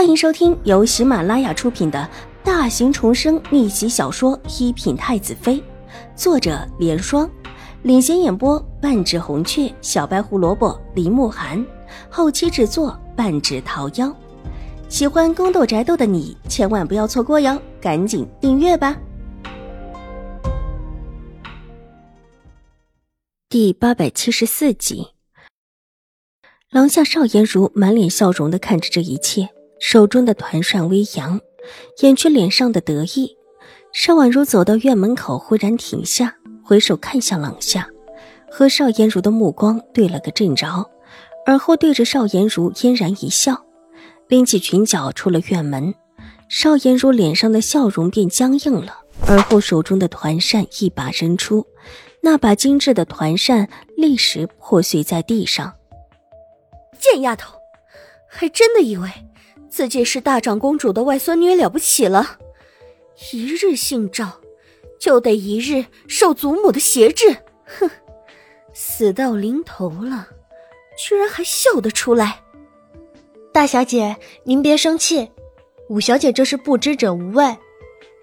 欢迎收听由喜马拉雅出品的大型重生逆袭小说《一品太子妃》，作者：莲霜，领衔演播：半指红雀、小白胡萝卜、林慕寒，后期制作：半指桃夭。喜欢宫斗宅斗的你千万不要错过哟，赶紧订阅吧！第八百七十四集，廊下邵颜如满脸笑容的看着这一切。手中的团扇微扬，掩去脸上的得意。邵婉如走到院门口，忽然停下，回首看向廊下，和邵颜如的目光对了个正着，而后对着邵颜如嫣然一笑，拎起裙角出了院门。邵颜如脸上的笑容变僵硬了，而后手中的团扇一把扔出，那把精致的团扇立时破碎在地上。贱丫头，还真的以为……自己是大长公主的外孙女了不起了，一日姓赵，就得一日受祖母的挟制。哼，死到临头了，居然还笑得出来。大小姐，您别生气，五小姐这是不知者无畏，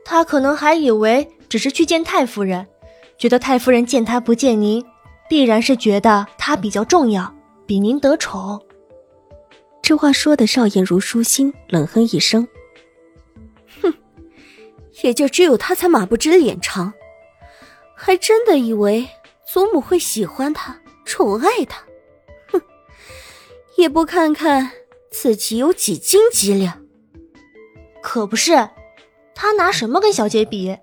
她可能还以为只是去见太夫人，觉得太夫人见她不见您，必然是觉得她比较重要，比您得宠。这话说的，邵颜如舒心，冷哼一声：“哼，也就只有他才马不知脸长，还真的以为祖母会喜欢他、宠爱他。哼，也不看看自己有几斤几两。可不是，他拿什么跟小姐比？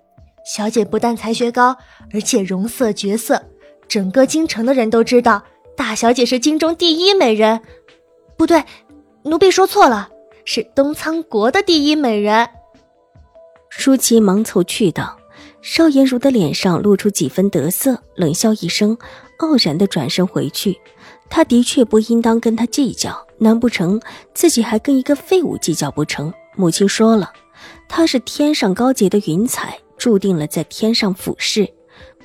小姐不但才学高，而且容色绝色，整个京城的人都知道，大小姐是京中第一美人。不对。”奴婢说错了，是东仓国的第一美人。舒淇忙凑去道。邵颜如的脸上露出几分得瑟，冷笑一声，傲然的转身回去。他的确不应当跟他计较，难不成自己还跟一个废物计较不成？母亲说了，他是天上高洁的云彩，注定了在天上俯视，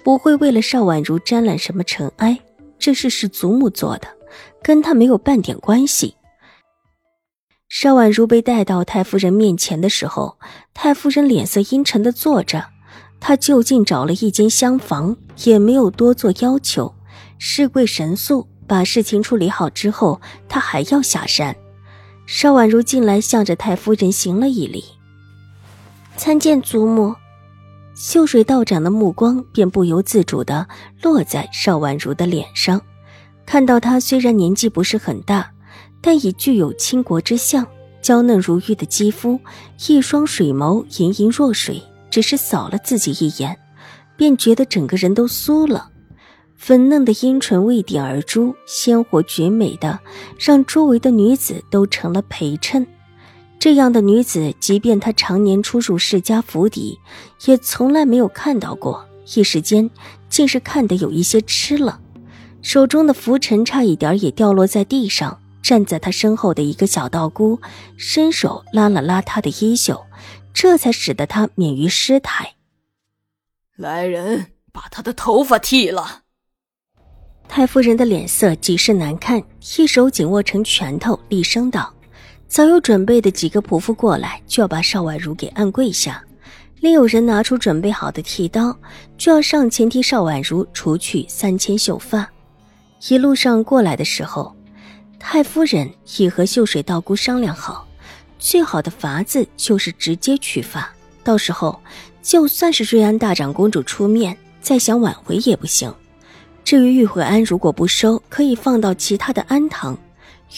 不会为了邵婉如沾染什么尘埃。这事是祖母做的，跟他没有半点关系。邵婉如被带到太夫人面前的时候，太夫人脸色阴沉的坐着。她就近找了一间厢房，也没有多做要求，事贵神速，把事情处理好之后，她还要下山。邵婉如进来，向着太夫人行了一礼，参见祖母。秀水道长的目光便不由自主地落在邵婉如的脸上，看到她虽然年纪不是很大。但已具有倾国之相，娇嫩如玉的肌肤，一双水眸盈盈若水，只是扫了自己一眼，便觉得整个人都酥了。粉嫩的阴唇未点而出，鲜活绝美的，让周围的女子都成了陪衬。这样的女子，即便她常年出入世家府邸，也从来没有看到过。一时间，竟是看得有一些痴了，手中的拂尘差一点也掉落在地上。站在他身后的一个小道姑伸手拉了拉他的衣袖，这才使得他免于失态。来人，把他的头发剃了。太夫人的脸色极是难看，一手紧握成拳头，厉声道：“早有准备的几个仆妇过来，就要把邵婉如给按跪下；另有人拿出准备好的剃刀，就要上前替邵婉如除去三千秀发。一路上过来的时候。”太夫人已和秀水道姑商量好，最好的法子就是直接取发。到时候，就算是瑞安大长公主出面，再想挽回也不行。至于玉慧安，如果不收，可以放到其他的安堂，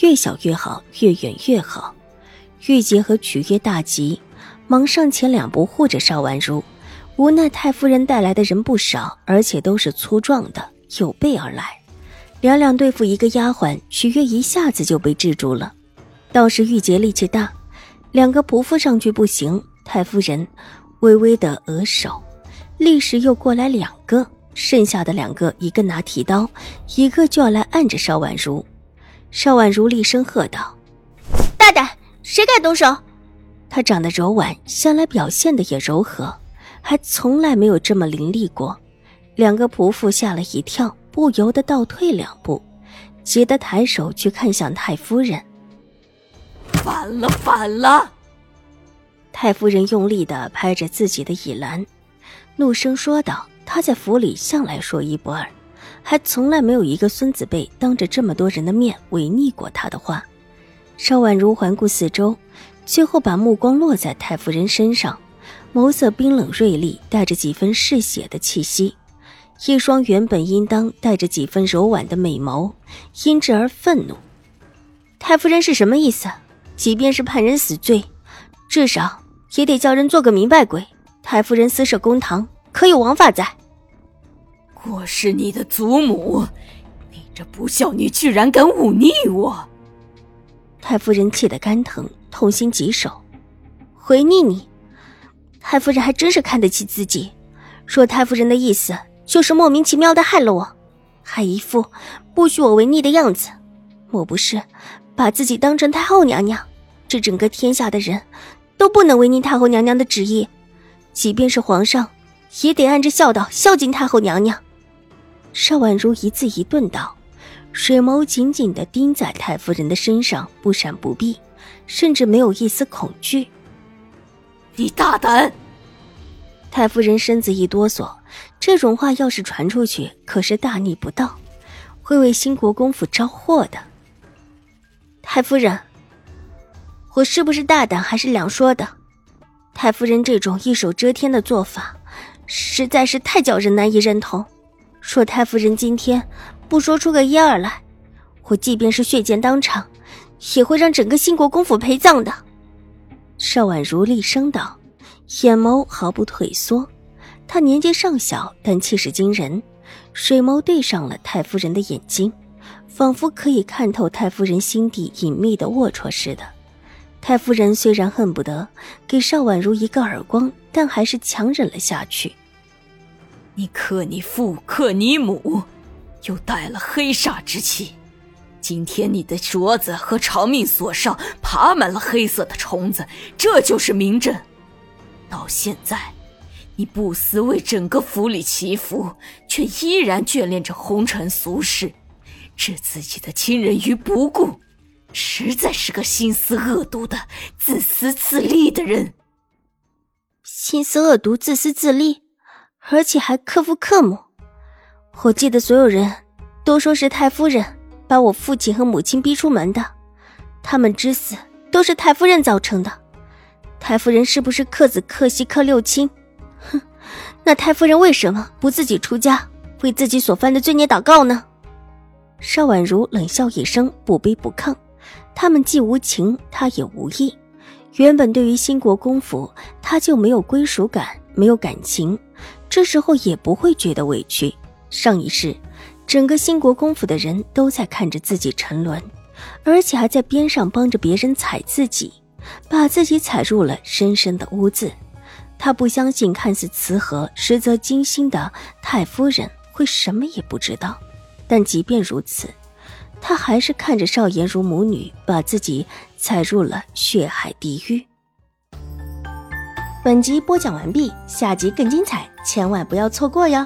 越小越好，越远越好。玉洁和曲月大急，忙上前两步护着邵婉如。无奈太夫人带来的人不少，而且都是粗壮的，有备而来。两两对付一个丫鬟，许月一下子就被制住了。倒是玉洁力气大，两个仆妇上去不行。太夫人微微的额手，立时又过来两个，剩下的两个，一个拿剃刀，一个就要来按着邵婉如。邵婉如厉声喝道：“大胆，谁敢动手？”她长得柔婉，向来表现的也柔和，还从来没有这么凌厉过。两个仆妇吓了一跳。不由得倒退两步，急得抬手去看向太夫人。反了，反了！太夫人用力的拍着自己的椅栏，怒声说道：“她在府里向来说一不二，还从来没有一个孙子辈当着这么多人的面违逆过她的话。”邵婉如环顾四周，最后把目光落在太夫人身上，眸色冰冷锐利，带着几分嗜血的气息。一双原本应当带着几分柔婉的美眸，因之而愤怒。太夫人是什么意思？即便是判人死罪，至少也得叫人做个明白鬼。太夫人私设公堂，可有王法在？我是你的祖母，你这不孝女居然敢忤逆我！太夫人气得肝疼，痛心疾首。回逆你？太夫人还真是看得起自己。若太夫人的意思就是莫名其妙的害了我，还一副不许我违逆的样子，莫不是把自己当成太后娘娘？这整个天下的人都不能违逆太后娘娘的旨意，即便是皇上，也得按着孝道孝敬太后娘娘。邵婉如一字一顿道。水眸紧紧地盯在太夫人的身上，不闪不避，甚至没有一丝恐惧。你大胆！太夫人身子一哆嗦，这种话要是传出去，可是大逆不道，会为兴国公府招祸的。太夫人，我是不是大胆还是两说的？太夫人这种一手遮天的做法，实在是太叫人难以认同。若太夫人今天。不说出个一二来，我即便是血溅当场，也会让整个兴国公府陪葬的。邵婉如厉声道，眼眸毫不退缩。他年纪尚小，但气势惊人，水眸对上了太夫人的眼睛，仿佛可以看透太夫人心底隐秘的龌龊似的。太夫人虽然恨不得给邵婉如一个耳光，但还是强忍了下去。你克你父，克你母。又带了黑煞之气，今天你的镯子和长命锁上爬满了黑色的虫子，这就是明证。到现在，你不思为整个府里祈福，却依然眷恋着红尘俗世，置自己的亲人于不顾，实在是个心思恶毒的、自私自利的人。心思恶毒、自私自利，而且还克父克母。我记得所有人都说是太夫人把我父亲和母亲逼出门的，他们之死都是太夫人造成的。太夫人是不是克子克媳克六亲？哼，那太夫人为什么不自己出家，为自己所犯的罪孽祷告呢？邵婉如冷笑一声，不卑不亢。他们既无情，他也无义。原本对于兴国公府，他就没有归属感，没有感情，这时候也不会觉得委屈。上一世，整个兴国公府的人都在看着自己沉沦，而且还在边上帮着别人踩自己，把自己踩入了深深的污渍。他不相信看似慈和、实则精心的太夫人会什么也不知道，但即便如此，他还是看着少颜如母女把自己踩入了血海地狱。本集播讲完毕，下集更精彩，千万不要错过哟！